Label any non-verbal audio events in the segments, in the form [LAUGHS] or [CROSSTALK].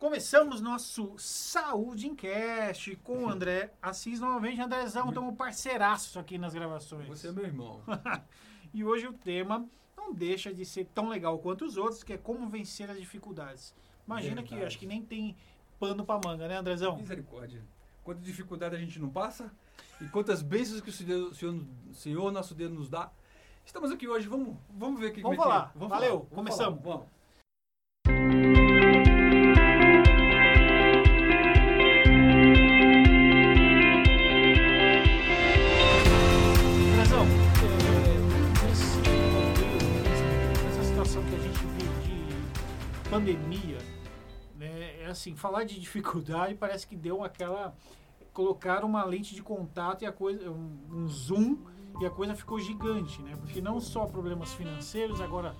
Começamos nosso Saúde em Cast com o André Assis novamente. Andrezão, estamos parceiraços aqui nas gravações. Você é meu irmão. [LAUGHS] e hoje o tema não deixa de ser tão legal quanto os outros, que é como vencer as dificuldades. Imagina Verdade. que acho que nem tem pano pra manga, né, Andrezão? Misericórdia. Quanta dificuldade a gente não passa e quantas bênçãos que o Senhor, o Senhor, o Senhor nosso Deus nos dá. Estamos aqui hoje, vamos, vamos ver aqui Vamos como é falar. que é. Vamos Valeu, falar. Vamos começamos. Vamos. Pandemia, né, é assim, falar de dificuldade [LAUGHS] parece que deu aquela colocaram uma lente de contato e a coisa um, um zoom e a coisa ficou gigante, né? Porque não só problemas financeiros, agora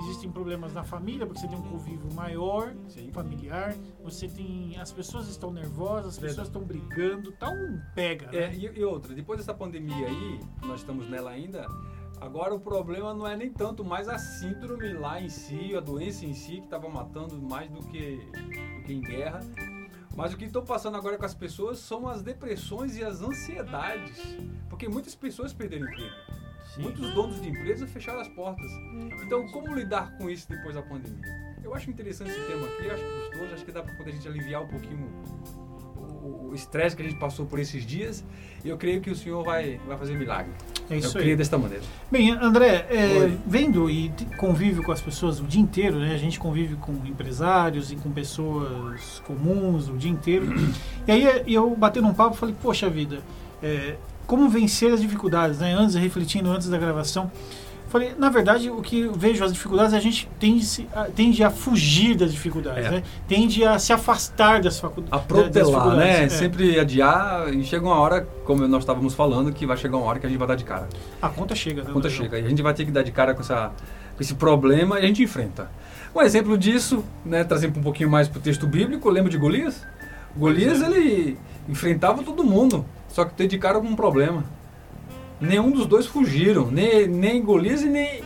existem problemas na família, porque você tem um convívio maior, Sim. familiar, você tem as pessoas estão nervosas, as pessoas estão brigando, tá um pega, É, né? e, e outra, depois dessa pandemia aí, nós estamos nela ainda, agora o problema não é nem tanto mais a síndrome lá em si, a doença em si, que estava matando mais do que, do que em guerra. Mas o que estou passando agora com as pessoas são as depressões e as ansiedades. Porque muitas pessoas perderam emprego. Sim. Muitos donos de empresa fecharam as portas. Então, como lidar com isso depois da pandemia? Eu acho interessante esse tema aqui, acho gostoso, acho que dá para poder a gente aliviar um pouquinho o- o estresse que a gente passou por esses dias. E eu creio que o Senhor vai, vai fazer milagre. É isso eu aí. creio desta maneira. Bem, André, é, vendo e convive com as pessoas o dia inteiro, né? A gente convive com empresários e com pessoas comuns o dia inteiro. [CLEARS THROAT] E aí é, eu batendo um papo, falei, poxa vida, é, como vencer as dificuldades, né? Antes, refletindo antes da gravação, falei, na verdade, o que eu vejo as dificuldades, a gente tende, a, tende a fugir das dificuldades, É. né? Tende a se afastar das A faculdades. protelar, né? É. Sempre adiar e chega uma hora, como nós estávamos falando, que vai chegar uma hora que a gente vai dar de cara. A conta chega, né? A conta chega. E a gente vai ter que dar de cara com, essa, com esse problema e a gente enfrenta. Um exemplo disso, né, trazendo um pouquinho mais para o texto bíblico, lembra de Golias? Golias, é. ele enfrentava todo mundo, só que teve de cara com um problema. Nenhum dos dois fugiram, nem, nem Golias e nem,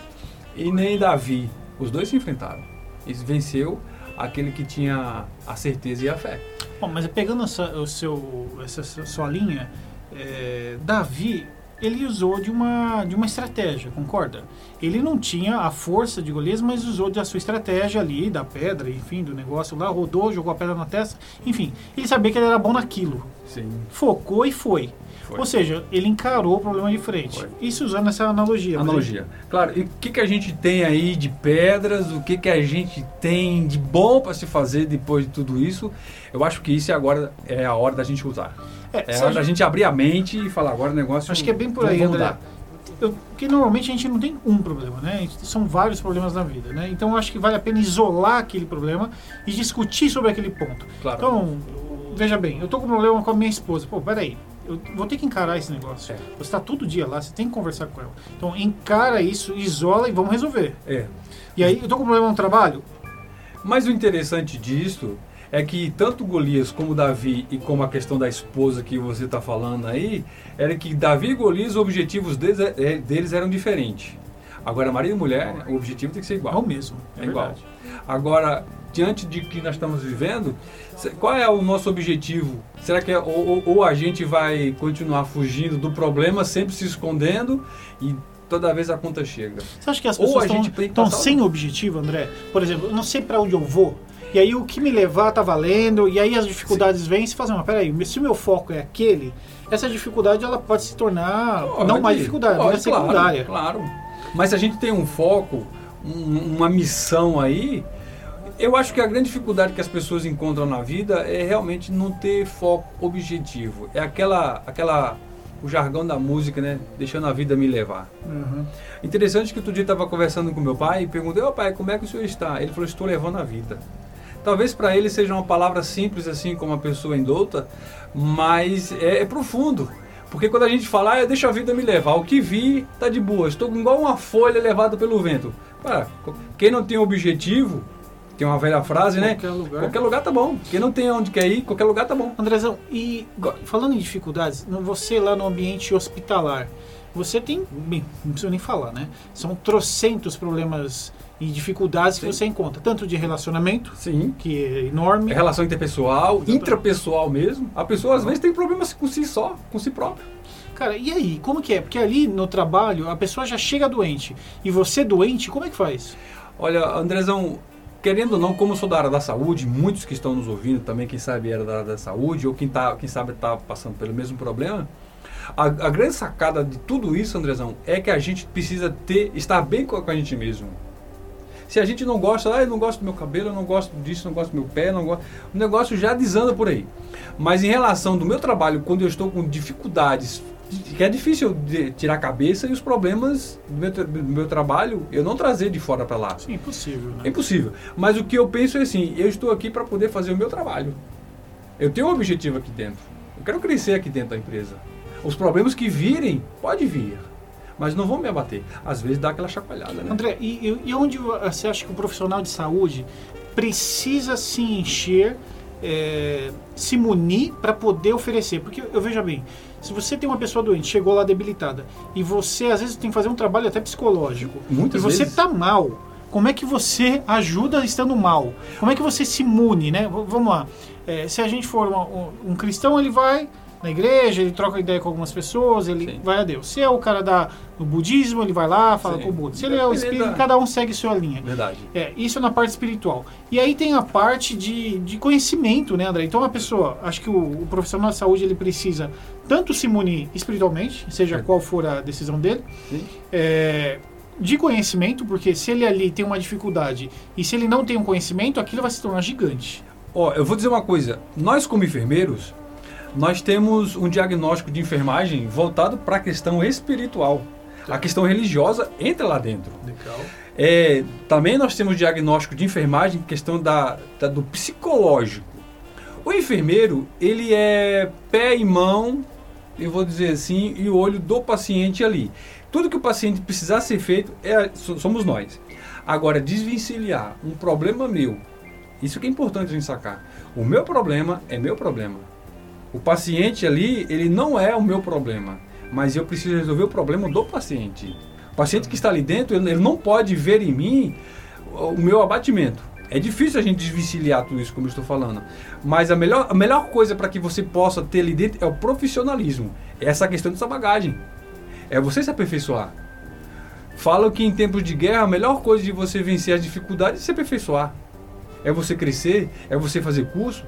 e nem Davi. Os dois se enfrentaram. E venceu aquele que tinha a certeza e a fé. Bom, mas pegando essa, o seu, essa sua- linha, é, Davi, ele usou de uma, de uma estratégia, concorda? Ele não tinha a força de Golias, mas usou da sua estratégia ali, da pedra, enfim, do negócio lá, rodou, jogou a pedra na testa, enfim. Ele sabia que ele era bom naquilo. Sim. Focou e foi. Foi. Ou seja, ele encarou o problema de frente. Foi. Isso usando essa analogia. Analogia. Claro, e o que, que a gente tem aí de pedras, o que, que a gente tem de bom para se fazer depois de tudo isso? Eu acho que isso é agora é a hora da gente usar. É, É a hora da gente abrir a mente e falar agora o negócio. Acho que é bem por aí, André. mudar. Eu- Porque normalmente a gente não tem um problema, né? Gente- São vários problemas na vida, né? Então eu acho que vale a pena isolar aquele problema e discutir sobre aquele ponto. Claro. Então, veja bem, eu tô com um problema com a minha esposa. Pô, peraí, eu vou ter que encarar esse negócio. É. Você está todo dia lá, você tem que conversar com ela. Então encara isso, isola e vamos resolver. É. E aí, eu tô com um problema no trabalho? Mas o interessante disso é que tanto Golias como Davi e como a questão da esposa que você está falando aí, era que Davi e Golias, os objetivos deles, é- deles eram diferentes. Agora, marido e mulher, o objetivo tem que ser É igual. o mesmo. É, É igual. Agora, diante de que nós estamos vivendo, se- qual é o nosso objetivo? Será que é, ou, ou- a gente vai continuar fugindo do problema, sempre se escondendo e toda vez a conta chega? Você acha que as pessoas estão sem objetivo, André? Por exemplo, eu não sei para onde eu vou. E aí o que me levar tá valendo, e aí as dificuldades vêm e você fala assim, mas peraí, se o meu foco é aquele, essa dificuldade ela pode se tornar não mais dificuldade, pode, mas secundária. Claro, claro. Mas se a gente tem um foco, um- uma missão aí, eu acho que a grande dificuldade que as pessoas encontram na vida é realmente não ter foco objetivo. É aquela, aquela o jargão da música, né? Deixando a vida me levar. Uhum. Interessante que outro dia eu estava conversando com meu pai e perguntei, ô pai, como é que o senhor está? Ele falou, estou levando a vida. Talvez para ele seja uma palavra simples assim como uma pessoa indouta, mas é, é profundo. Porque quando a gente fala, ah, deixa a vida me levar, o que vi tá de boa, estou igual uma folha levada pelo vento. Cara, quem não tem objetivo, tem uma velha frase, né? Qualquer lugar. Qualquer lugar tá bom. Quem não tem onde quer ir, qualquer lugar tá bom. Andrezão, e falando em dificuldades, você lá no ambiente hospitalar, você tem, bem, não preciso nem falar, né? São trocentos problemas e dificuldades Sim. que você encontra, tanto de relacionamento, Sim. que é enorme. É relação interpessoal, Exatamente. intrapessoal mesmo. A pessoa às vezes tem problemas com si só, com si própria. Cara, e aí, como que é? Porque ali no trabalho a pessoa já chega doente. E você doente, como é que faz? Olha, Andrezão, querendo ou não, como eu sou da área da saúde, muitos que estão nos ouvindo também, quem sabe era da área da saúde, ou quem, tá, quem sabe está passando pelo mesmo problema, a, a, grande sacada de tudo isso, Andrezão, é que a gente precisa ter, estar bem com, com a gente mesmo. Se a gente não gosta, ah, eu não gosto do meu cabelo, eu não gosto disso, não gosto do meu pé, não gosto, o negócio já desanda por aí. Mas em relação do meu trabalho, quando eu estou com dificuldades, que é difícil tirar a cabeça e os problemas do meu, do meu trabalho eu não trazer de fora para lá. Sim, impossível. Né? É impossível. Mas o que eu penso é assim, eu estou aqui para poder fazer o meu trabalho. Eu tenho um objetivo aqui dentro. Eu quero crescer aqui dentro da empresa. Os problemas que virem, pode vir mas não vão me abater. Às vezes dá aquela chacoalhada, né? André, e, e onde você acha que o profissional de saúde precisa se encher, é, se munir para poder oferecer? Porque eu veja bem, se você tem uma pessoa doente, chegou lá debilitada, e você às vezes tem que fazer um trabalho até psicológico, Muitas e você está mal, como é que você ajuda estando mal? Como é que você se mune, né? Vamos lá. É, se a gente for uma, um, um cristão, ele vai na igreja, ele troca ideia com algumas pessoas, ele Sim. vai a Deus. Se é o cara da, do budismo, ele vai lá, fala Sim. com o Buda. Se ele é o espírito, cada um segue sua linha. Verdade. É, isso é na parte espiritual. E aí tem a parte de, de conhecimento, né, André? Então a pessoa, acho que o, o profissional de saúde, ele precisa tanto se munir espiritualmente, seja é. qual for a decisão dele, é, de conhecimento, porque se ele ali tem uma dificuldade e se ele não tem um conhecimento, aquilo vai se tornar gigante. Ó, eu vou dizer uma coisa. Nós como enfermeiros, nós temos um diagnóstico de enfermagem voltado para a questão espiritual. Tá. A questão religiosa entra lá dentro. Legal. É, também nós temos diagnóstico de enfermagem, questão da, da, do psicológico. O enfermeiro, ele é pé e mão, eu vou dizer assim, e o olho do paciente ali. Tudo que o paciente precisar ser feito, é, somos nós. Agora, desvencilhar um problema meu, isso que é importante a gente sacar. O meu problema é meu problema. O paciente ali, ele não é o meu problema, mas eu preciso resolver o problema do paciente. O paciente que está ali dentro, ele não pode ver em mim o meu abatimento. É difícil a gente desvencilhar tudo isso, como eu estou falando. Mas a melhor, a melhor coisa para que você possa ter ali dentro é o profissionalismo. É essa questão dessa bagagem. É você se aperfeiçoar. Falam que em tempos de guerra a melhor coisa de você vencer as dificuldades é se aperfeiçoar. É você crescer, é você fazer curso,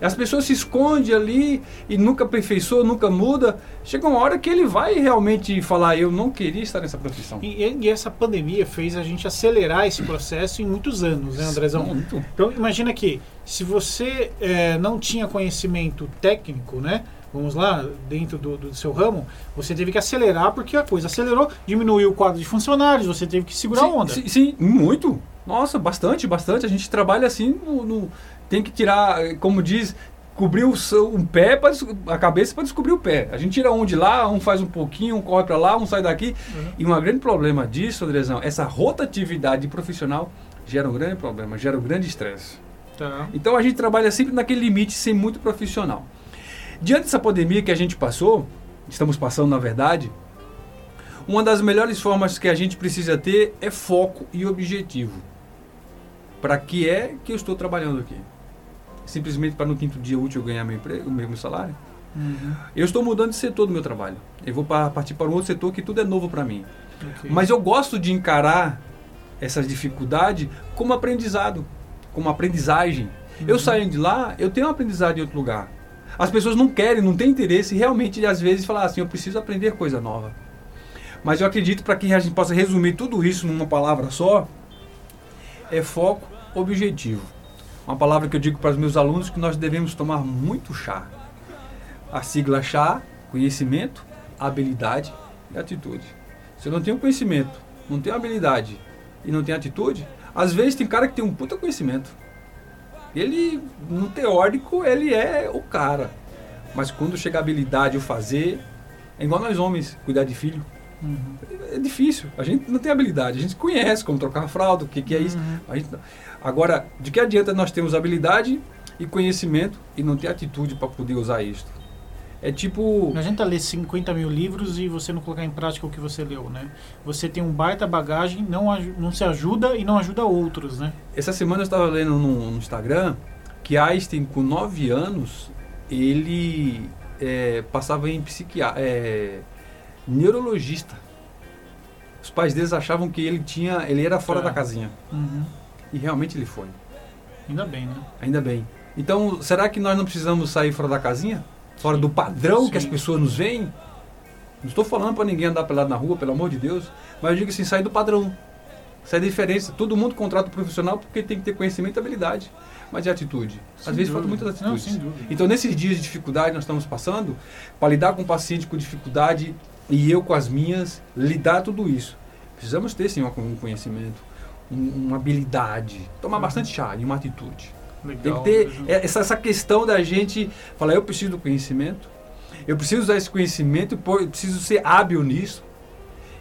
as pessoas se escondem ali e nunca aperfeiçoa, nunca muda. Chega uma hora que ele vai realmente falar: Eu não queria estar nessa profissão. E, e essa pandemia fez a gente acelerar esse processo em muitos anos, né, Andrezão? Muito. Então, imagina que se você é, não tinha conhecimento técnico, né? vamos lá, dentro do, do, seu ramo, você teve que acelerar porque a coisa acelerou, diminuiu o quadro de funcionários, você teve que segurar sim, a onda. Sim, sim, muito. Nossa, bastante, bastante. A gente trabalha assim no, no tem que tirar, como diz, cobrir o um pé, pra, a cabeça para descobrir o pé. A gente tira um de lá, um faz um pouquinho, um corre para lá, um sai daqui. Uhum. E um grande problema disso, Andrezão, essa rotatividade profissional gera um grande problema, gera um grande estresse. Tá. Então a gente trabalha sempre naquele limite, sem muito profissional. Diante dessa pandemia que a gente passou, estamos passando na verdade, uma das melhores formas que a gente precisa ter é foco e objetivo. Para que é que eu estou trabalhando aqui? Simplesmente para no quinto dia útil eu ganhar meu emprego, mesmo salário. Uhum. Eu estou mudando de setor do meu trabalho. Eu vou partir para um outro setor que tudo é novo para mim. Okay. Mas eu gosto de encarar essas dificuldades como aprendizado, como aprendizagem. Uhum. Eu saindo de lá, eu tenho um aprendizado em outro lugar. As pessoas não querem, não têm interesse realmente, às vezes, falar assim: eu preciso aprender coisa nova. Mas eu acredito para que a gente possa resumir tudo isso numa palavra só, é foco, objetivo. Uma palavra que eu digo para os meus alunos que nós devemos tomar muito chá. A sigla chá, conhecimento, habilidade e atitude. Se eu não tenho conhecimento, não tenho habilidade e não tenho atitude, às vezes tem cara que tem um puta conhecimento. Ele, no teórico, ele é o cara. Mas quando chega a habilidade, o fazer, é igual nós homens, cuidar de filho. Uhum. É difícil. A gente não tem habilidade. A gente conhece como trocar fralda, o que, que é isso. Uhum. A gente, Agora, de que adianta nós termos habilidade e conhecimento e não ter atitude para poder usar isto? É tipo. Não adianta ler 50 mil livros e você não colocar em prática o que você leu, né? Você tem um baita bagagem, não, não se ajuda e não ajuda outros, né? Essa semana eu estava lendo no, no Instagram que Einstein, com 9 anos, ele é, passava em psiquia é, neurologista. Os pais deles achavam que ele tinha, ele era fora É. da casinha. Uhum. E realmente ele foi. Ainda bem, né? Ainda bem. Então, será que nós não precisamos sair fora da casinha? Fora do padrão que as Sim. pessoas nos veem? Não estou falando para ninguém andar pelado na rua, pelo amor de Deus. Mas eu digo assim, sair do padrão. Sair da diferença. Todo mundo contrata um profissional porque tem que ter conhecimento e habilidade. Mas e atitude? Às Sem vezes dúvida. muitas Não, atitudes. dúvida. Então, nesses dias de dificuldade que nós estamos passando, para lidar com o paciente com dificuldade e eu com as minhas, lidar tudo isso. Precisamos ter, sim, um conhecimento, um- uma habilidade, tomar Uhum. bastante chá e uma atitude. Tem Legal. que ter mesmo. é, essa, essa questão da gente falar, eu preciso do conhecimento, eu preciso usar esse conhecimento, eu preciso ser hábil nisso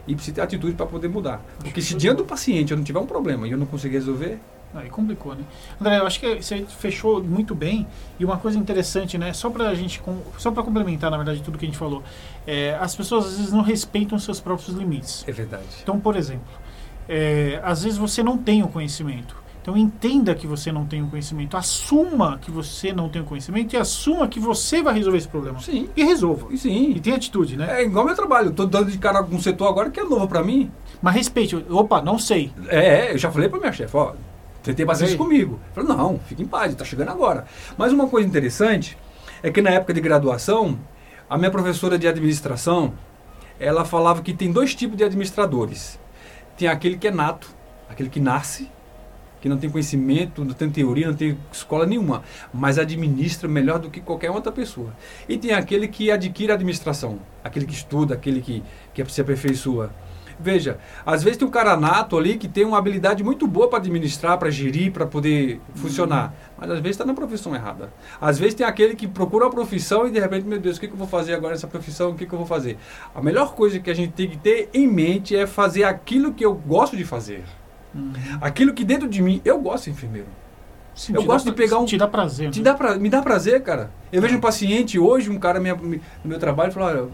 e preciso ter atitude para poder mudar. Porque se diante do paciente eu não tiver um problema e eu não conseguir resolver, Aí complicou, né? André, eu acho que você fechou muito bem. E uma coisa interessante, né? Só pra gente, com- só para complementar, na verdade, tudo que a gente falou. É, as pessoas às vezes não respeitam seus próprios limites. é verdade. Então, por exemplo, é, às vezes você não tem o conhecimento. Então entenda que você não tem o conhecimento. Assuma que você não tem o conhecimento e assuma que você vai resolver esse problema. Sim, E resolva. e E sim. tenha atitude, né? É igual meu trabalho, tô dando de cara com um setor agora que é novo para mim. Mas respeite. Opa, não sei. É, eu já falei para minha chefe, ó, tentei bastante Ei. comigo. Falei, não, fique em paz, tá chegando agora. Mas uma coisa interessante é que na época de graduação, a minha professora de administração, ela falava que tem dois tipos de administradores. Tem aquele que é nato, aquele que nasce, que não tem conhecimento, não tem teoria, não tem escola nenhuma, mas administra melhor do que qualquer outra pessoa. E tem aquele que adquire a administração, aquele que estuda, aquele que, que se aperfeiçoa. Veja, às vezes tem um cara nato ali que tem uma habilidade muito boa para administrar, para gerir, para poder funcionar. Mas às vezes está na profissão errada. Às vezes tem aquele que procura uma profissão e de repente, meu Deus, o que, que eu vou fazer agora nessa profissão? O que, que eu vou fazer? A melhor coisa que a gente tem que ter em mente é fazer aquilo que eu gosto de fazer. Uhum. Aquilo que dentro de mim, eu gosto de enfermeiro. Sim, Eu gosto de pegar um- Te dá prazer. Te né? dá pra, me dá prazer, cara. Eu vejo um paciente hoje, um cara minha- no meu trabalho, falou: olha,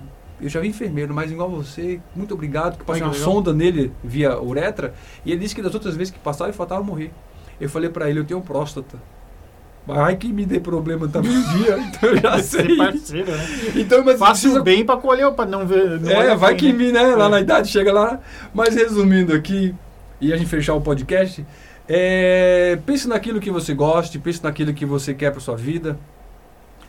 eu já vi enfermeiro, mas igual você, muito obrigado, que passei Ai, uma legal. sonda nele via uretra, e ele disse que das outras vezes que passava ele faltava morrer. Eu falei pra ele: eu tenho próstata. Vai que me dê problema também um dia, [LAUGHS] então eu já sei. parceiro, né? Então, mas Faça precisa- o bem pra colher, pra não ver. Não é, vai bem, que né? me, né, lá É. na idade chega lá. Mas resumindo aqui, e a gente fechar o podcast, é, pense naquilo que você goste, pense naquilo que você quer para sua vida.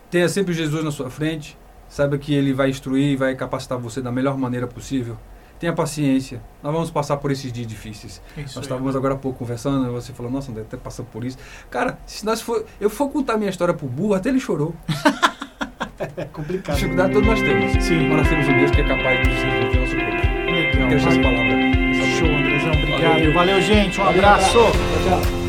Tenha sempre Jesus na sua frente. Saiba que ele vai instruir e vai capacitar você da melhor maneira possível. Tenha paciência. Nós vamos passar por esses dias difíceis. Isso Nós estávamos agora há pouco conversando, você falou, nossa, André, até passando por isso. Cara, se nós for, eu for contar minha história pro burro, até ele chorou. [LAUGHS] É complicado. Dificuldade todos nós temos. Sim. Mas nós temos um Deus que é capaz de nos resolver o nosso problema. Legal. Quero essas palavras. Show, Andrezão. Obrigado. Valeu. Valeu, gente. Um Valeu, abraço. Tchau, tchau.